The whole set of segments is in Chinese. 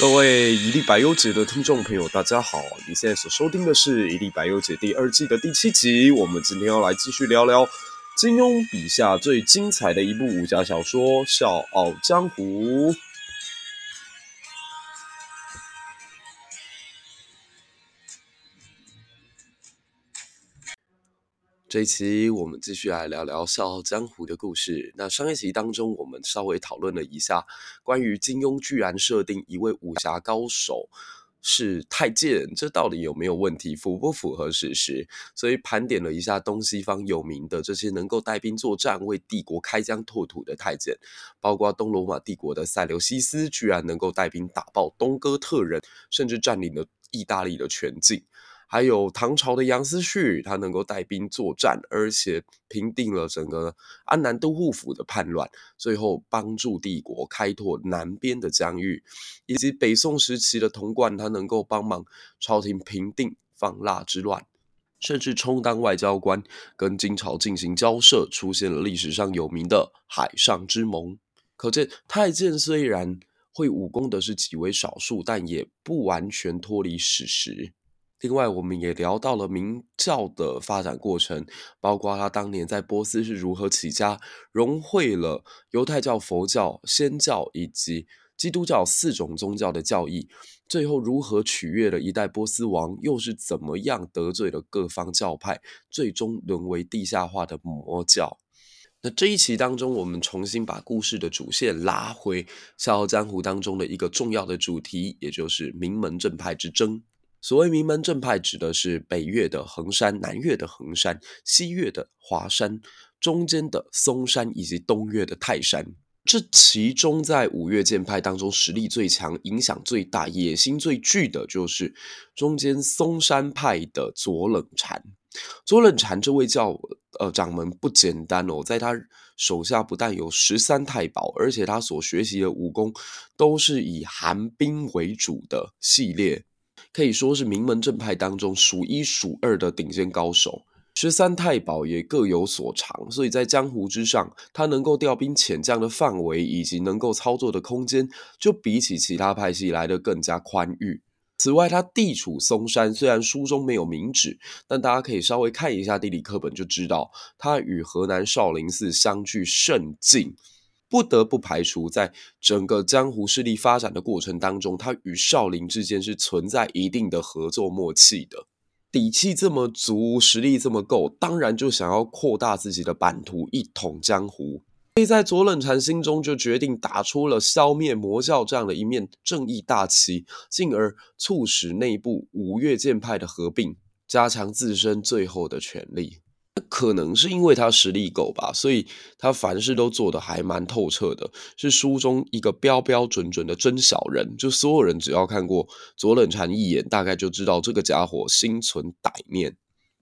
各位一粒白优姐的听众朋友，大家好！你现在所收听的是《一粒白优姐》第二季的第七集。我们今天要来继续聊聊金庸笔下最精彩的一部武侠小说《笑傲江湖》。这一期我们继续来聊聊《笑傲江湖》的故事。那上一集当中，我们稍微讨论了一下关于金庸居然设定一位武侠高手是太监，这到底有没有问题，符不符合事实？所以盘点了一下东西方有名的这些能够带兵作战、为帝国开疆拓土的太监，包括东罗马帝国的塞琉西斯，居然能够带兵打爆东哥特人，甚至占领了意大利的全境。还有唐朝的杨思绪，他能够带兵作战，而且平定了整个安南都护府的叛乱，最后帮助帝国开拓南边的疆域，以及北宋时期的童贯，他能够帮忙朝廷平定放腊之乱，甚至充当外交官，跟金朝进行交涉，出现了历史上有名的海上之盟。可见太监虽然会武功的是极为少数，但也不完全脱离史实。另外，我们也聊到了明教的发展过程，包括他当年在波斯是如何起家，融汇了犹太教、佛教、仙教以及基督教四种宗教的教义，最后如何取悦了一代波斯王，又是怎么样得罪了各方教派，最终沦为地下化的魔教。那这一期当中，我们重新把故事的主线拉回《笑傲江湖》当中的一个重要的主题，也就是名门正派之争。所谓名门正派，指的是北岳的衡山、南岳的衡山、西岳的华山、中间的嵩山以及东岳的泰山。这其中，在五岳剑派当中，实力最强、影响最大、野心最巨的，就是中间嵩山派的左冷禅。左冷禅这位教呃掌门不简单哦，在他手下不但有十三太保，而且他所学习的武功都是以寒冰为主的系列。可以说是名门正派当中数一数二的顶尖高手，十三太保也各有所长，所以在江湖之上，他能够调兵遣将的范围以及能够操作的空间，就比起其他派系来得更加宽裕。此外，他地处嵩山，虽然书中没有明指，但大家可以稍微看一下地理课本就知道，他与河南少林寺相距甚近。不得不排除，在整个江湖势力发展的过程当中，他与少林之间是存在一定的合作默契的。底气这么足，实力这么够，当然就想要扩大自己的版图，一统江湖。所以在左冷禅心中就决定打出了消灭魔教这样的一面正义大旗，进而促使内部五岳剑派的合并，加强自身最后的权力。可能是因为他实力够吧，所以他凡事都做得还蛮透彻的，是书中一个标标准准的真小人。就所有人只要看过左冷禅一眼，大概就知道这个家伙心存歹念。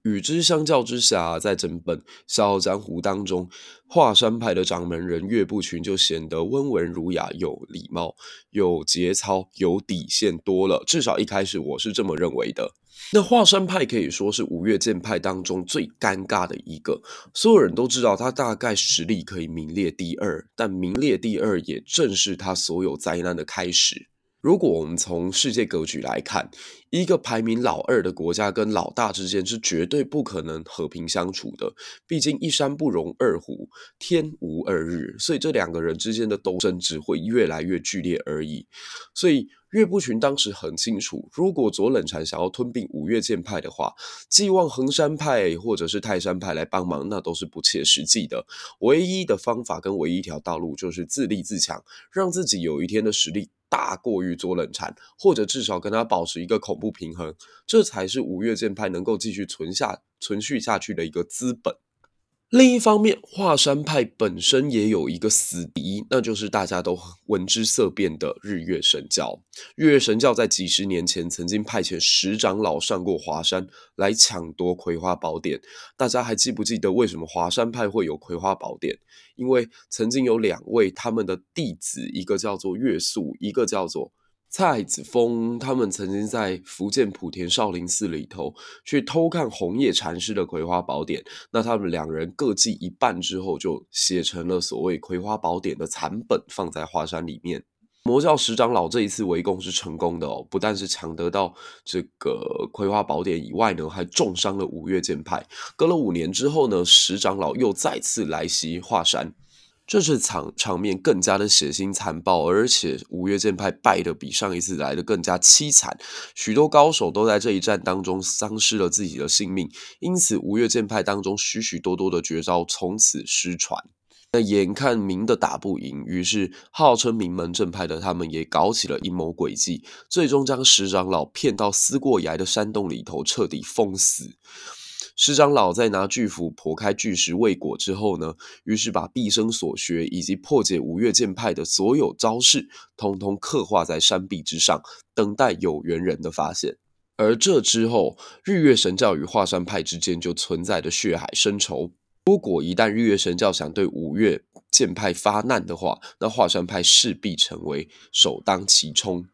与之相较之下，在整本《笑傲江湖》当中，华山派的掌门人岳不群就显得温文儒雅、有礼貌、有节操、有底线多了。至少一开始我是这么认为的。那华山派可以说是五岳剑派当中最尴尬的一个，所有人都知道他大概实力可以名列第二，但名列第二也正是他所有灾难的开始。如果我们从世界格局来看，一个排名老二的国家跟老大之间是绝对不可能和平相处的。毕竟一山不容二虎，天无二日，所以这两个人之间的斗争只会越来越剧烈而已。所以岳不群当时很清楚，如果左冷禅想要吞并五岳剑派的话，寄望衡山派或者是泰山派来帮忙，那都是不切实际的。唯一的方法跟唯一一条道路就是自立自强，让自己有一天的实力。大过于做冷禅，或者至少跟他保持一个恐怖平衡，这才是五岳剑派能够继续存下、存续下去的一个资本。另一方面，华山派本身也有一个死敌，那就是大家都闻之色变的日月神教。日月神教在几十年前曾经派遣十长老上过华山来抢夺葵花宝典。大家还记不记得为什么华山派会有葵花宝典？因为曾经有两位他们的弟子，一个叫做岳肃，一个叫做。蔡子峰他们曾经在福建莆田少林寺里头去偷看红叶禅师的《葵花宝典》，那他们两人各记一半之后，就写成了所谓《葵花宝典》的残本，放在华山里面。魔教十长老这一次围攻是成功的哦，不但是抢得到这个葵花宝典以外呢，还重伤了五岳剑派。隔了五年之后呢，十长老又再次来袭华山，这次场场面更加的血腥残暴，而且五岳剑派败得比上一次来得更加凄惨，许多高手都在这一战当中丧失了自己的性命，因此五岳剑派当中许许多多的绝招从此失传。那眼看明的打不赢，于是号称名门正派的他们也搞起了阴谋诡计，最终将十长老骗到思过崖的山洞里头，彻底封死。师长老在拿巨斧剖开巨石未果之后呢，于是把毕生所学以及破解五岳剑派的所有招式，通通刻画在山壁之上，等待有缘人的发现。而这之后，日月神教与华山派之间就存在着血海深仇。如果一旦日月神教想对五岳剑派发难的话，那华山派势必成为首当其冲。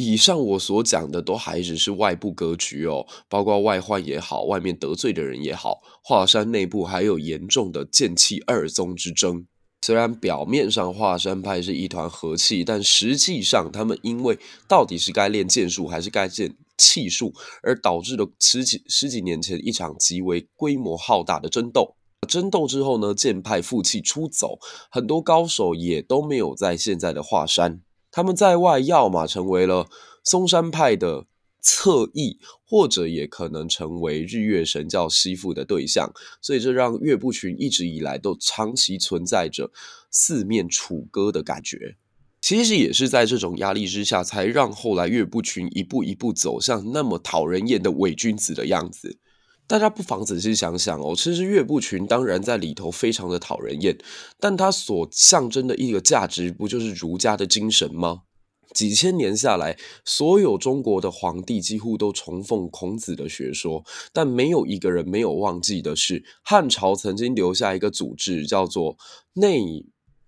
以上我所讲的都还只是外部格局哦，包括外患也好，外面得罪的人也好，华山内部还有严重的剑气二宗之争。虽然表面上华山派是一团和气，但实际上他们因为到底是该练剑术还是该练气术，而导致了十几十几年前一场极为规模浩大的争斗。争斗之后呢，剑派负气出走，很多高手也都没有在现在的华山。他们在外，要么成为了嵩山派的侧翼，或者也可能成为日月神教吸附的对象。所以，这让岳不群一直以来都长期存在着四面楚歌的感觉。其实也是在这种压力之下，才让后来岳不群一步一步走向那么讨人厌的伪君子的样子。大家不妨仔细想想哦，其实岳不群当然在里头非常的讨人厌，但他所象征的一个价值，不就是儒家的精神吗？几千年下来，所有中国的皇帝几乎都崇奉孔子的学说，但没有一个人没有忘记的是，汉朝曾经留下一个组织，叫做内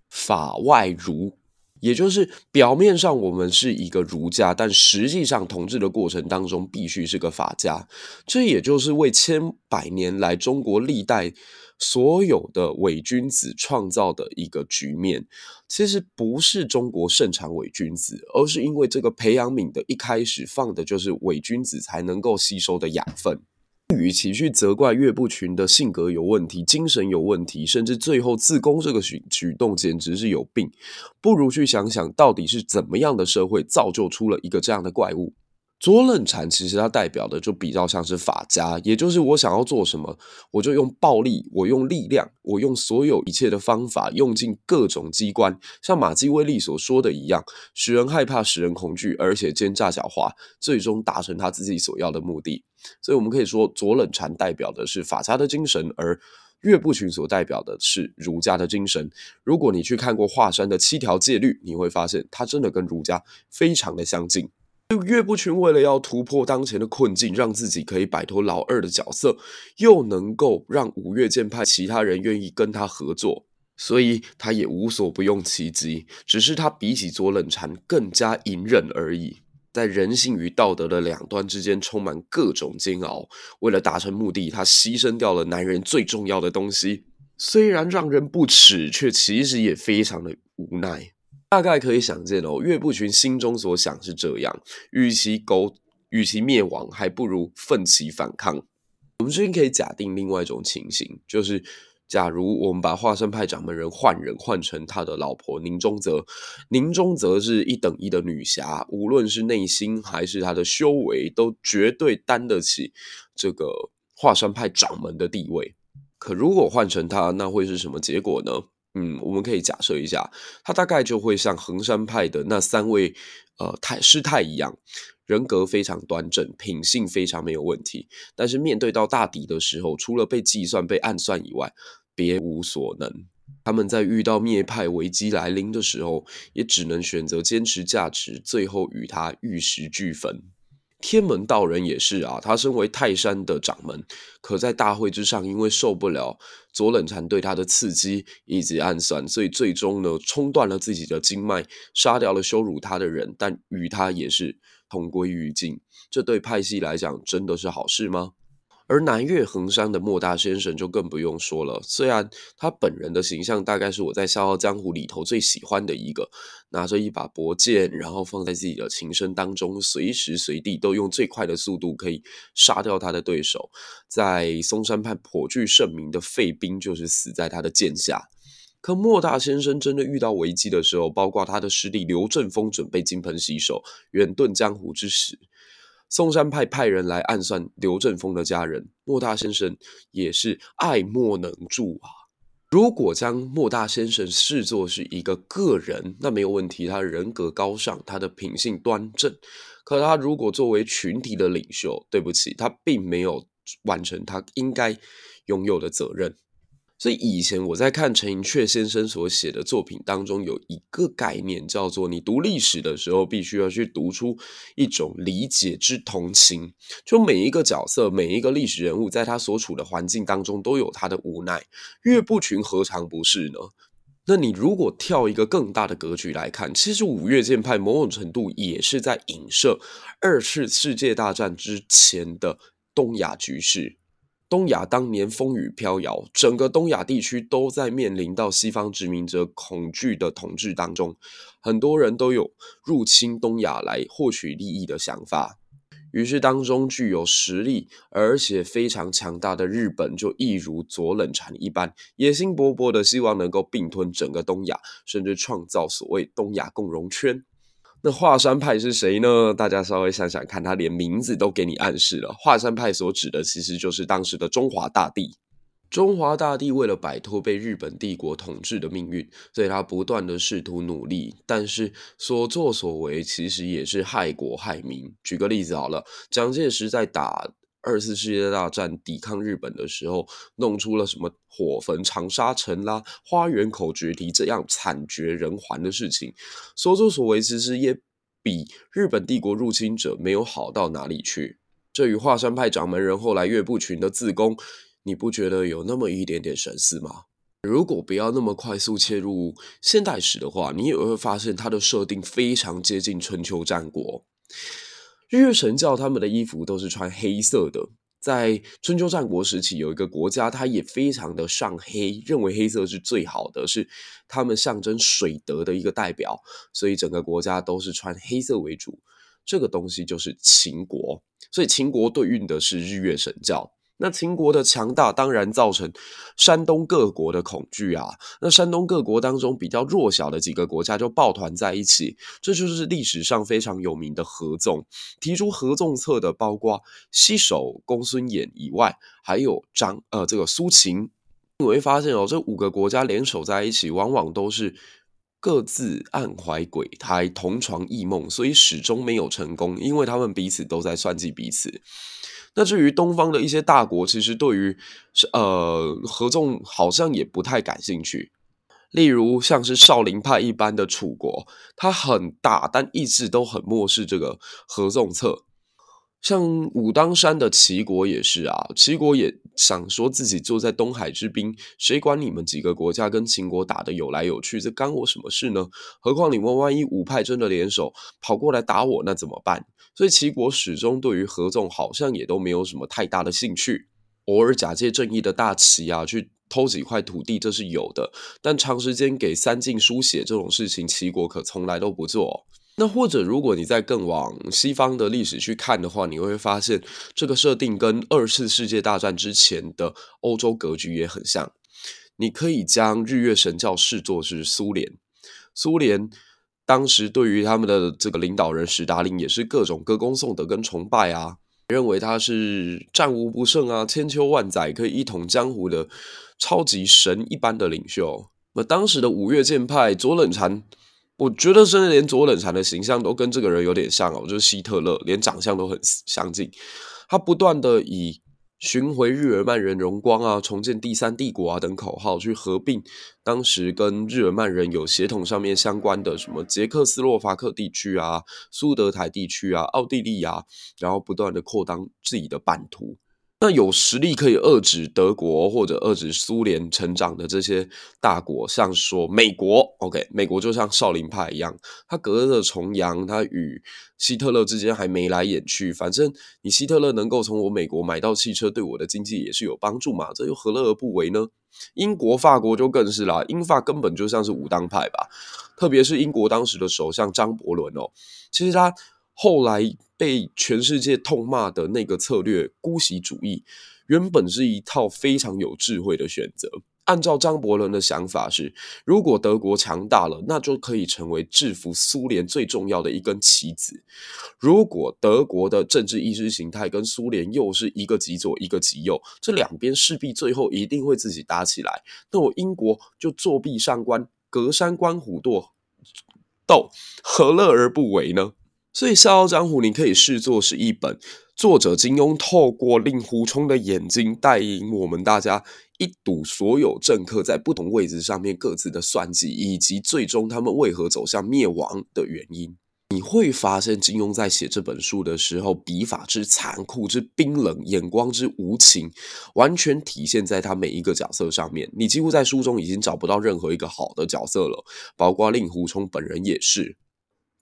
法外儒。也就是表面上我们是一个儒家，但实际上统治的过程当中必须是个法家。这也就是为千百年来中国历代所有的伪君子创造的一个局面。其实不是中国盛产伪君子，而是因为这个培养皿的一开始放的就是伪君子才能够吸收的养分。与其去责怪岳不群的性格有问题、精神有问题，甚至最后自宫这个举举动简直是有病，不如去想想到底是怎么样的社会造就出了一个这样的怪物。左冷禅其实它代表的就比较像是法家，也就是我想要做什么，我就用暴力，我用力量，我用所有一切的方法，用尽各种机关，像马基威利所说的一样，使人害怕，使人恐惧，而且奸诈狡猾，最终达成他自己所要的目的。所以，我们可以说，左冷禅代表的是法家的精神，而岳不群所代表的是儒家的精神。如果你去看过华山的七条戒律，你会发现，它真的跟儒家非常的相近。岳不群为了要突破当前的困境，让自己可以摆脱老二的角色，又能够让五岳剑派其他人愿意跟他合作，所以他也无所不用其极。只是他比起左冷禅更加隐忍而已，在人性与道德的两端之间充满各种煎熬。为了达成目的，他牺牲掉了男人最重要的东西，虽然让人不齿，却其实也非常的无奈。大概可以想见哦，岳不群心中所想是这样：与其苟，与其灭亡，还不如奋起反抗。我们这边可以假定另外一种情形，就是假如我们把华山派掌门人换人，换成他的老婆宁中则，宁中则是一等一的女侠，无论是内心还是她的修为，都绝对担得起这个华山派掌门的地位。可如果换成他，那会是什么结果呢？嗯，我们可以假设一下，他大概就会像衡山派的那三位呃太师太一样，人格非常端正，品性非常没有问题。但是面对到大敌的时候，除了被计算、被暗算以外，别无所能。他们在遇到灭派危机来临的时候，也只能选择坚持价值，最后与他玉石俱焚。天门道人也是啊，他身为泰山的掌门，可在大会之上，因为受不了左冷禅对他的刺激以及暗算，所以最终呢，冲断了自己的经脉，杀掉了羞辱他的人，但与他也是同归于尽。这对派系来讲，真的是好事吗？而南岳衡山的莫大先生就更不用说了，虽然他本人的形象大概是我在《笑傲江湖》里头最喜欢的一个，拿着一把薄剑，然后放在自己的琴身当中，随时随地都用最快的速度可以杀掉他的对手。在嵩山派颇具盛名的费斌就是死在他的剑下。可莫大先生真的遇到危机的时候，包括他的师弟刘正风准备金盆洗手、远遁江湖之时。嵩山派派人来暗算刘正风的家人，莫大先生也是爱莫能助啊。如果将莫大先生视作是一个个人，那没有问题，他人格高尚，他的品性端正。可他如果作为群体的领袖，对不起，他并没有完成他应该拥有的责任。所以以前我在看陈寅恪先生所写的作品当中，有一个概念叫做：你读历史的时候，必须要去读出一种理解之同情。就每一个角色，每一个历史人物，在他所处的环境当中，都有他的无奈。岳不群何尝不是呢？那你如果跳一个更大的格局来看，其实五岳剑派某种程度也是在影射二次世界大战之前的东亚局势。东亚当年风雨飘摇，整个东亚地区都在面临到西方殖民者恐惧的统治当中，很多人都有入侵东亚来获取利益的想法。于是，当中具有实力而且非常强大的日本，就一如左冷禅一般，野心勃勃的希望能够并吞整个东亚，甚至创造所谓东亚共荣圈。那华山派是谁呢？大家稍微想想看，他连名字都给你暗示了。华山派所指的其实就是当时的中华大地。中华大地为了摆脱被日本帝国统治的命运，所以他不断的试图努力，但是所作所为其实也是害国害民。举个例子好了，蒋介石在打二次世界大战抵抗日本的时候，弄出了什么火焚长沙城啦、花园口决堤这样惨绝人寰的事情，所作所为其实也比日本帝国入侵者没有好到哪里去。这与华山派掌门人后来岳不群的自宫，你不觉得有那么一点点神似吗？如果不要那么快速切入现代史的话，你也会发现它的设定非常接近春秋战国。日月神教他们的衣服都是穿黑色的，在春秋战国时期，有一个国家，它也非常的上黑，认为黑色是最好的，是他们象征水德的一个代表，所以整个国家都是穿黑色为主。这个东西就是秦国，所以秦国对应的是日月神教。那秦国的强大当然造成山东各国的恐惧啊。那山东各国当中比较弱小的几个国家就抱团在一起，这就是历史上非常有名的合纵。提出合纵策的包括西首公孙衍以外，还有张呃这个苏秦。你会发现哦，这五个国家联手在一起，往往都是各自暗怀鬼胎，同床异梦，所以始终没有成功，因为他们彼此都在算计彼此。那至于东方的一些大国，其实对于呃合纵好像也不太感兴趣。例如像是少林派一般的楚国，它很大，但一直都很漠视这个合纵策。像武当山的齐国也是啊，齐国也想说自己坐在东海之滨，谁管你们几个国家跟秦国打得有来有去，这干我什么事呢？何况你们万一五派真的联手跑过来打我，那怎么办？所以齐国始终对于合纵好像也都没有什么太大的兴趣，偶尔假借正义的大旗啊，去偷几块土地，这是有的。但长时间给三晋输血这种事情，齐国可从来都不做。那或者如果你再更往西方的历史去看的话，你会发现这个设定跟二次世界大战之前的欧洲格局也很像。你可以将日月神教视作是苏联，苏联。当时对于他们的这个领导人史达林也是各种歌功颂德跟崇拜啊，认为他是战无不胜啊，千秋万载可以一统江湖的超级神一般的领袖。那当时的五岳剑派左冷禅，我觉得甚至连左冷禅的形象都跟这个人有点像哦，就是希特勒，连长相都很相近。他不断的以寻回日耳曼人荣光啊，重建第三帝国啊等口号去合并当时跟日耳曼人有血统上面相关的什么捷克斯洛伐克地区啊、苏德台地区啊、奥地利啊，然后不断的扩张自己的版图。那有实力可以遏制德国或者遏制苏联成长的这些大国，像说美国，OK，美国就像少林派一样，他隔着重洋，他与希特勒之间还眉来眼去。反正你希特勒能够从我美国买到汽车，对我的经济也是有帮助嘛，这又何乐而不为呢？英国、法国就更是啦，英法根本就像是武当派吧。特别是英国当时的首相张伯伦哦，其实他后来。被全世界痛骂的那个策略——姑息主义，原本是一套非常有智慧的选择。按照张伯伦的想法是，如果德国强大了，那就可以成为制服苏联最重要的一根棋子；如果德国的政治意识形态跟苏联又是一个极左一个极右，这两边势必最后一定会自己打起来。那我英国就作壁上观，隔山观虎斗，斗何乐而不为呢？所以《笑傲江湖》你可以视作是一本作者金庸透过令狐冲的眼睛带领我们大家一睹所有政客在不同位置上面各自的算计，以及最终他们为何走向灭亡的原因。你会发现金庸在写这本书的时候，笔法之残酷、之冰冷，眼光之无情，完全体现在他每一个角色上面。你几乎在书中已经找不到任何一个好的角色了，包括令狐冲本人也是。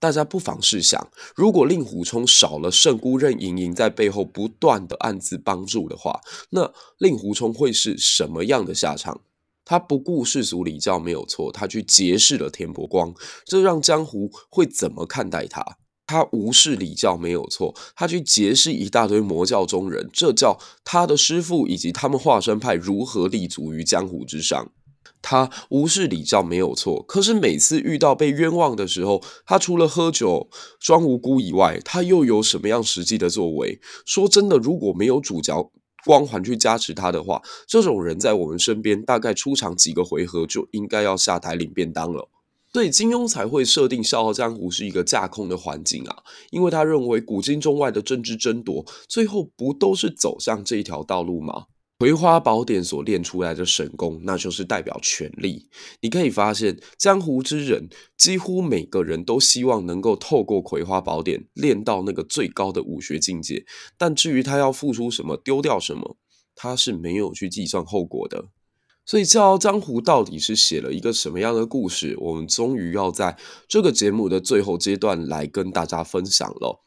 大家不妨试想，如果令狐冲少了圣姑任盈盈在背后不断的暗自帮助的话，那令狐冲会是什么样的下场？他不顾世俗礼教没有错，他去结识了田伯光，这让江湖会怎么看待他？他无视礼教没有错，他去结识一大堆魔教中人，这叫他的师父以及他们化身派如何立足于江湖之上？他无视礼教没有错，可是每次遇到被冤枉的时候，他除了喝酒装无辜以外，他又有什么样实际的作为？说真的，如果没有主角光环去加持他的话，这种人在我们身边大概出场几个回合就应该要下台领便当了。所以金庸才会设定《笑傲江湖》是一个架空的环境啊，因为他认为古今中外的政治争夺，最后不都是走向这一条道路吗？葵花宝典所练出来的神功，那就是代表权力。你可以发现，江湖之人几乎每个人都希望能够透过葵花宝典练到那个最高的武学境界。但至于他要付出什么、丢掉什么，他是没有去计算后果的。所以，《笑傲江湖》到底是写了一个什么样的故事？我们终于要在这个节目的最后阶段来跟大家分享了。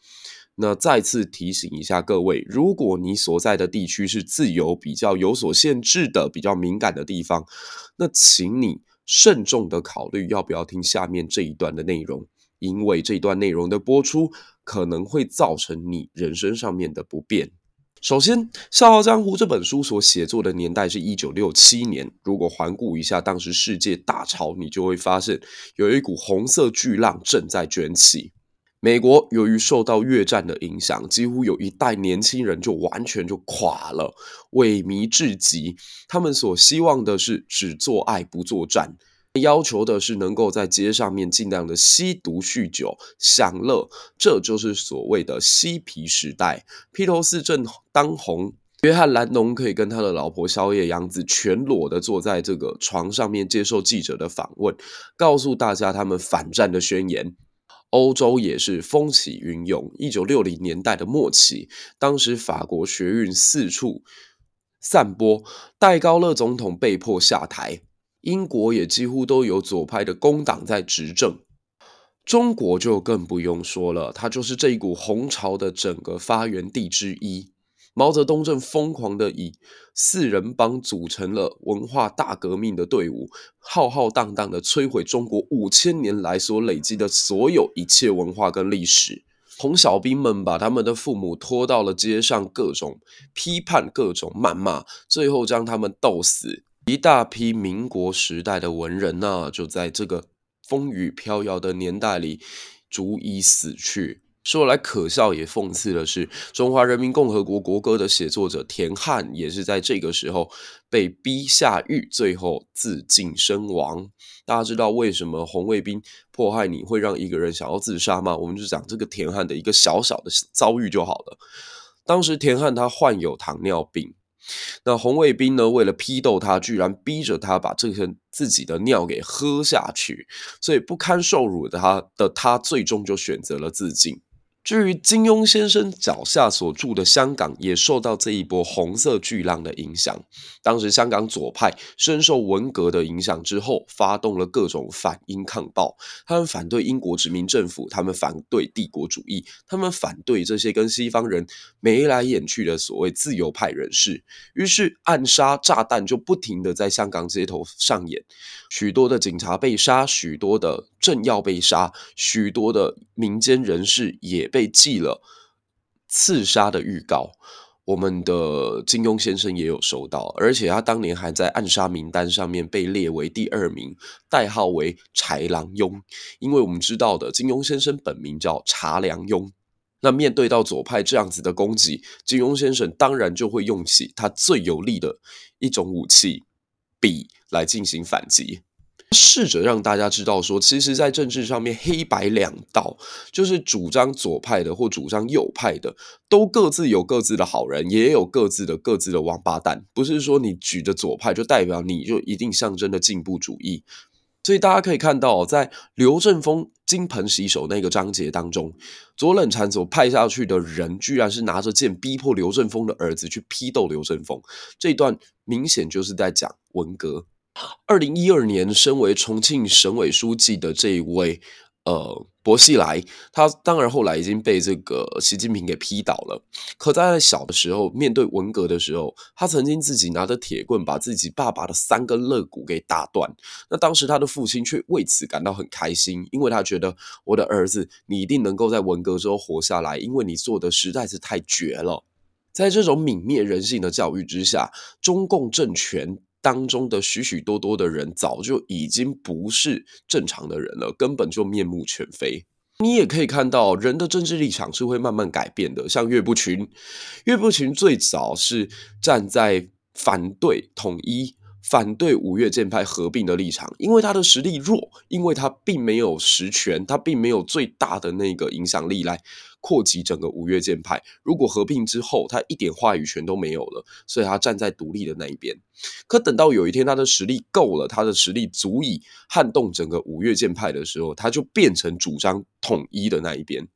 那再次提醒一下各位，如果你所在的地区是自由比较有所限制的、比较敏感的地方，那请你慎重的考虑要不要听下面这一段的内容，因为这段内容的播出可能会造成你人生上面的不便。首先，《笑傲江湖》这本书所写作的年代是一九六七年，如果环顾一下当时世界大潮，你就会发现有一股红色巨浪正在卷起。美国由于受到越战的影响，几乎有一代年轻人就完全就垮了，萎靡至极。他们所希望的是只做爱不作战，要求的是能够在街上面尽量的吸毒、酗酒、享乐，这就是所谓的嬉皮时代。披头四正当红，约翰·兰农可以跟他的老婆小野杨子全裸的坐在这个床上面接受记者的访问，告诉大家他们反战的宣言。欧洲也是风起云涌。一九六零年代的末期，当时法国学运四处散播，戴高乐总统被迫下台。英国也几乎都有左派的工党在执政。中国就更不用说了，它就是这一股红潮的整个发源地之一。毛泽东正疯狂地以四人帮组成了文化大革命的队伍，浩浩荡荡地摧毁中国五千年来所累积的所有一切文化跟历史。红小兵们把他们的父母拖到了街上，各种批判，各种谩骂，最后将他们斗死。一大批民国时代的文人呢，就在这个风雨飘摇的年代里逐一死去。说来可笑也讽刺的是，中华人民共和国国歌的写作者田汉也是在这个时候被逼下狱，最后自尽身亡。大家知道为什么红卫兵迫害你会让一个人想要自杀吗？我们就讲这个田汉的一个小小的遭遇就好了。当时田汉他患有糖尿病，那红卫兵呢，为了批斗他，居然逼着他把这些自己的尿给喝下去，所以不堪受辱的他的他最终就选择了自尽。至于金庸先生脚下所住的香港，也受到这一波红色巨浪的影响。当时香港左派深受文革的影响之后，发动了各种反英抗暴。他们反对英国殖民政府，他们反对帝国主义，他们反对这些跟西方人眉来眼去的所谓自由派人士。于是暗杀炸弹就不停地在香港街头上演，许多的警察被杀，许多的正要被杀，许多的民间人士也被寄了刺杀的预告，我们的金庸先生也有收到，而且他当年还在暗杀名单上面被列为第二名，代号为豺狼庸。因为我们知道的，金庸先生本名叫查良鏞。那面对到左派这样子的攻击，金庸先生当然就会用起他最有力的一种武器——笔来进行反击。试着让大家知道说，其实，在政治上面，黑白两道，就是主张左派的或主张右派的，都各自有各自的好人，也有各自的各自的王八蛋。不是说你举着左派就代表你就一定象征的进步主义。所以大家可以看到，在刘正风金盆洗手那个章节当中，左冷禅所派下去的人，居然是拿着剑逼迫刘正风的儿子去批斗刘正风。这一段明显就是在讲文革。二零一二年，身为重庆省委书记的这一位，呃，薄熙来，他当然后来已经被这个习近平给批倒了。可在小的时候，面对文革的时候，他曾经自己拿着铁棍把自己爸爸的三根肋骨给打断。那当时他的父亲却为此感到很开心，因为他觉得我的儿子，你一定能够在文革之后活下来，因为你做的实在是太绝了。在这种泯灭人性的教育之下，中共政权。当中的许许多多的人早就已经不是正常的人了，根本就面目全非。你也可以看到，人的政治立场是会慢慢改变的。像岳不群，岳不群最早是站在反对统一。反对五岳剑派合并的立场，因为他的实力弱，因为他并没有实权，他并没有最大的那个影响力来扩及整个五岳剑派。如果合并之后，他一点话语权都没有了，所以他站在独立的那一边。可等到有一天他的实力够了，他的实力足以撼动整个五岳剑派的时候，他就变成主张统一的那一边。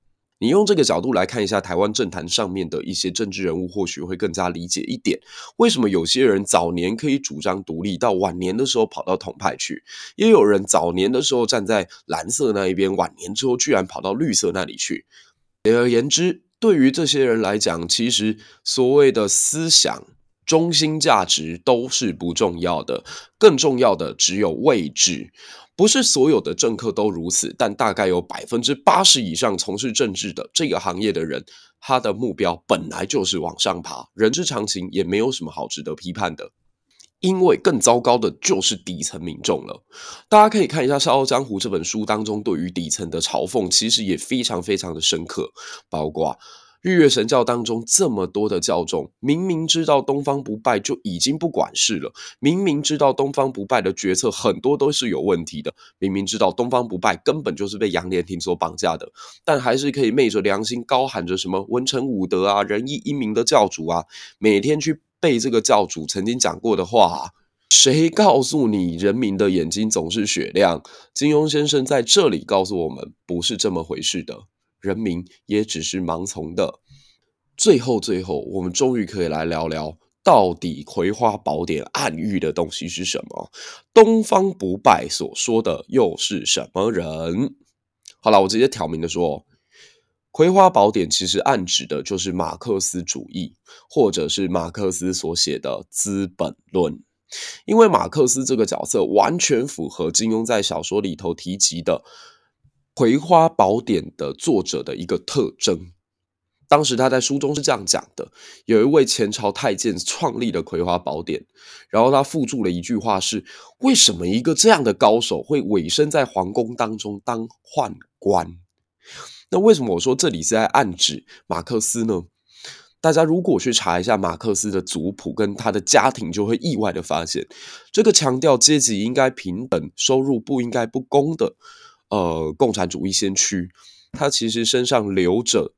你用这个角度来看一下台湾政坛上面的一些政治人物，或许会更加理解一点，为什么有些人早年可以主张独立，到晚年的时候跑到统派去；也有人早年的时候站在蓝色那一边，晚年之后居然跑到绿色那里去。简而言之，对于这些人来讲，其实所谓的思想中心价值都是不重要的，更重要的只有位置。不是所有的政客都如此，但大概有百分之八十以上从事政治的这个行业的人，他的目标本来就是往上爬，人之常情，也没有什么好值得批判的。因为更糟糕的就是底层民众了。大家可以看一下《笑傲江湖》这本书当中对于底层的嘲讽，其实也非常非常的深刻，包括。日月神教当中这么多的教众，明明知道东方不败就已经不管事了，明明知道东方不败的决策很多都是有问题的，明明知道东方不败根本就是被杨莲亭所绑架的，但还是可以昧着良心高喊着什么文成武德啊、仁义英明的教主啊，每天去背这个教主曾经讲过的话。谁告诉你人民的眼睛总是雪亮？金庸先生在这里告诉我们，不是这么回事的。人民也只是盲从的。最后，最后，我们终于可以来聊聊，到底《葵花宝典》暗喻的东西是什么？东方不败所说的又是什么人？好了，我直接挑明的说，《葵花宝典》其实暗指的就是马克思主义，或者是马克思所写的《资本论》，因为马克思这个角色完全符合金庸在小说里头提及的。《葵花宝典》的作者的一个特征，当时他在书中是这样讲的：有一位前朝太监创立了《葵花宝典》，然后他附注了一句话是：为什么一个这样的高手会委身在皇宫当中当宦官？那为什么我说这里是在暗指马克思呢？大家如果去查一下马克思的族谱跟他的家庭，就会意外的发现，这个强调阶级应该平等、收入不应该不公的。呃，共产主义先驱，他其实身上流着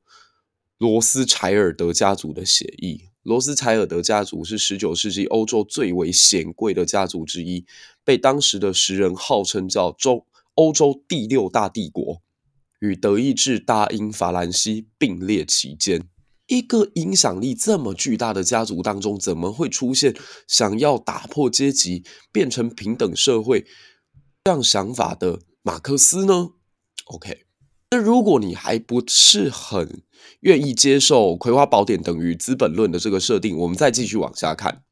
罗斯柴尔德家族的血液。罗斯柴尔德家族是十九世纪欧洲最为显贵的家族之一，被当时的时人号称叫“洲欧洲第六大帝国”。与德意志大英法兰西并列其间。一个影响力这么巨大的家族当中，怎么会出现想要打破阶级、变成平等社会这样想法的马克思呢？OK，那如果你还不是很愿意接受《葵花宝典》等于《资本论》的这个设定，我们再继续往下看。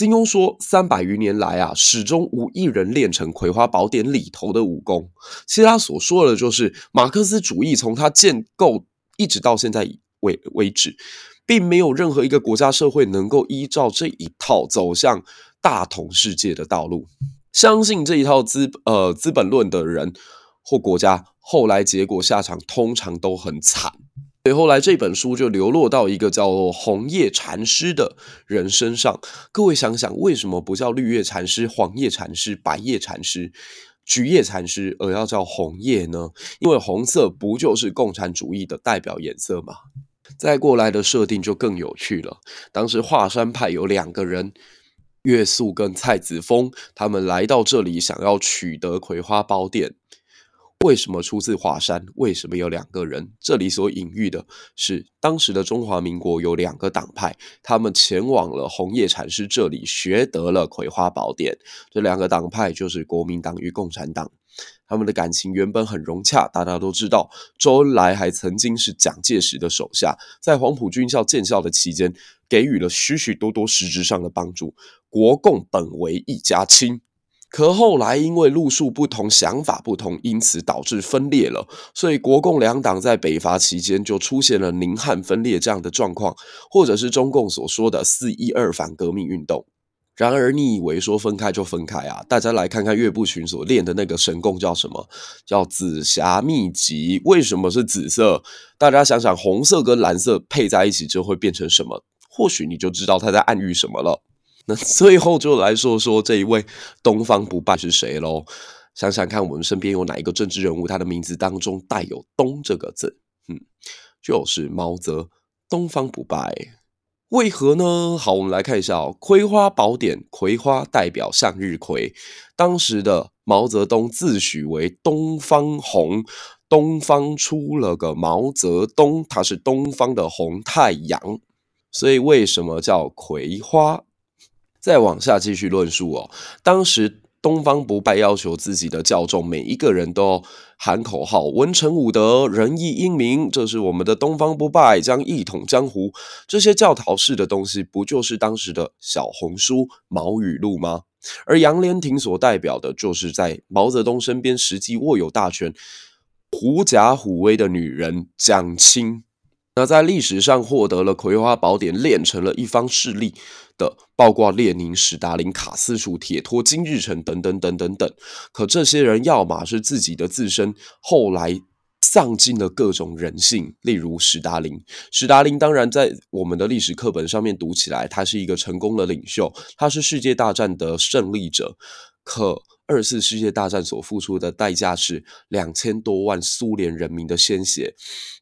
金庸说，三百余年来啊，始终无一人练成《葵花宝典》里头的武功。其实他所说的，就是马克思主义从他建构一直到现在为为止，并没有任何一个国家社会能够依照这一套走向大同世界的道路。相信这一套资呃资本论的人或国家，后来结果下场通常都很惨。所以后来这本书就流落到一个叫做红叶禅师的人身上。各位想想，为什么不叫绿叶禅师、黄叶禅师、白叶禅师、橘叶禅师，而要叫红叶呢？因为红色不就是共产主义的代表颜色吗？再过来的设定就更有趣了。当时华山派有两个人，岳肃跟蔡子峰，他们来到这里想要取得葵花宝典。为什么出自华山？为什么有两个人？这里所隐喻的是，当时的中华民国有两个党派，他们前往了红叶禅师这里，学得了葵花宝典。这两个党派就是国民党与共产党。他们的感情原本很融洽，大家都知道，周恩来还曾经是蒋介石的手下，在黄埔军校建校的期间，给予了许许多多实质上的帮助。国共本为一家亲，可后来因为路数不同，想法不同，因此导致分裂了。所以国共两党在北伐期间就出现了宁汉分裂这样的状况，或者是中共所说的四一二反革命运动。然而，你以为说分开就分开啊？大家来看看岳不群所练的那个神功叫什么？叫紫霞秘籍。为什么是紫色？大家想想，红色跟蓝色配在一起就会变成什么？或许你就知道他在暗喻什么了。那最后就来说说这一位东方不败是谁喽？想想看，我们身边有哪一个政治人物，他的名字当中带有“东”这个字？嗯，就是毛泽东方不败。为何呢？好，我们来看一下哦，《葵花宝典》，葵花代表向日葵。当时的毛泽东自诩为东方红，东方出了个毛泽东，他是东方的红太阳。所以为什么叫葵花？再往下继续论述哦，当时。东方不败要求自己的教众每一个人都喊口号：“文成武德，仁义英明。”这是我们的东方不败将一统江湖。这些教条式的东西，不就是当时的小红书、毛语录吗？而杨莲亭所代表的，就是在毛泽东身边实际握有大权、狐假虎威的女人蒋青。那在历史上获得了《葵花宝典》，练成了一方势力的，包括列宁、史达林、卡斯楚、铁托、金日成等等等等等。可这些人要么是自己的自身后来丧尽了各种人性，例如史达林。史达林当然在我们的历史课本上面读起来，他是一个成功的领袖，他是世界大战的胜利者。可二次世界大战所付出的代价是两千多万苏联人民的鲜血。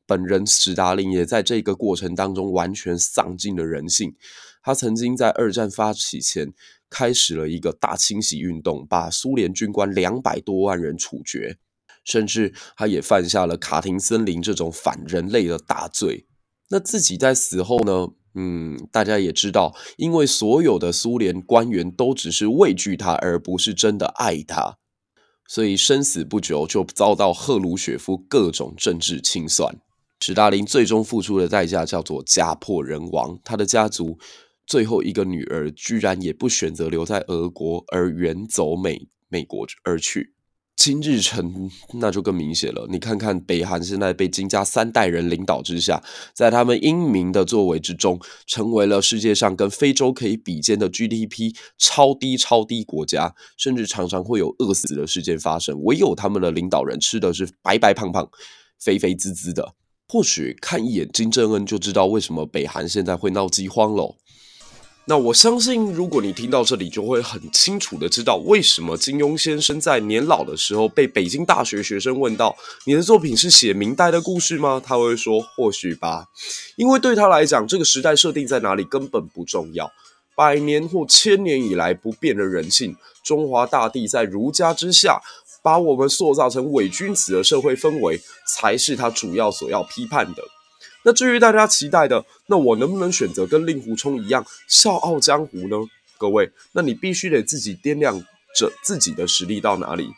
本人史达林也在这个过程当中完全丧尽了人性。他曾经在二战发起前开始了一个大清洗运动，把苏联军官两百多万人处决，甚至他也犯下了卡廷森林这种反人类的大罪。那自己在死后呢？嗯，大家也知道，因为所有的苏联官员都只是畏惧他，而不是真的爱他，所以生死不久就遭到赫鲁雪夫各种政治清算。史大林最终付出的代价叫做家破人亡，他的家族最后一个女儿居然也不选择留在俄国，而远走美美国而去。金日成那就更明显了，你看看北韩现在被金家三代人领导之下，在他们英明的作为之中，成为了世界上跟非洲可以比肩的 GDP 超低超低国家，甚至常常会有饿死的事件发生。唯有他们的领导人吃的是白白胖胖、肥肥滋滋的。或许看一眼金正恩就知道为什么北韩现在会闹饥荒喽。那我相信，如果你听到这里，就会很清楚的知道为什么金庸先生在年老的时候被北京大学学生问到：“你的作品是写明代的故事吗？”他会说：“或许吧。”因为对他来讲，这个时代设定在哪里根本不重要。百年或千年以来不变的人性，中华大地在儒家之下。把我们塑造成伪君子的社会氛围，才是他主要所要批判的。那至于大家期待的，那我能不能选择跟令狐冲一样笑傲江湖呢？各位，那你必须得自己掂量着自己的实力到哪里。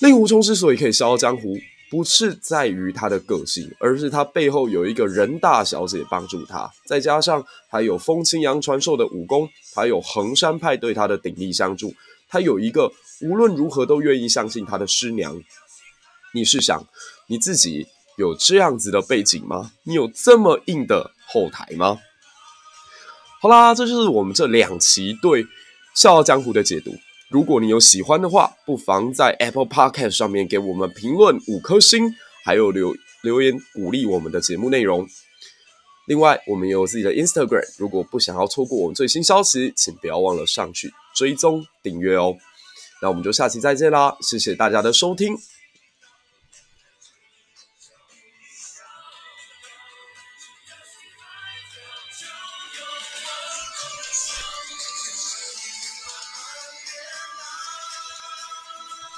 令狐冲之所以可以笑傲江湖，不是在于他的个性，而是他背后有一个人大小姐帮助他，再加上还有风清扬传授的武功，还有衡山派对他的鼎力相助，他有一个无论如何都愿意相信他的师娘。你是想你自己有这样子的背景吗？你有这么硬的后台吗？好啦，这就是我们这两期对《笑傲江湖》的解读。如果你有喜欢的话，不妨在 Apple Podcast 上面给我们评论五颗星，还有留留言鼓励我们的节目内容。另外，我们也有自己的 Instagram，如果不想要错过我们最新消息，请不要忘了上去追踪订阅哦。那我们就下期再见啦，谢谢大家的收听。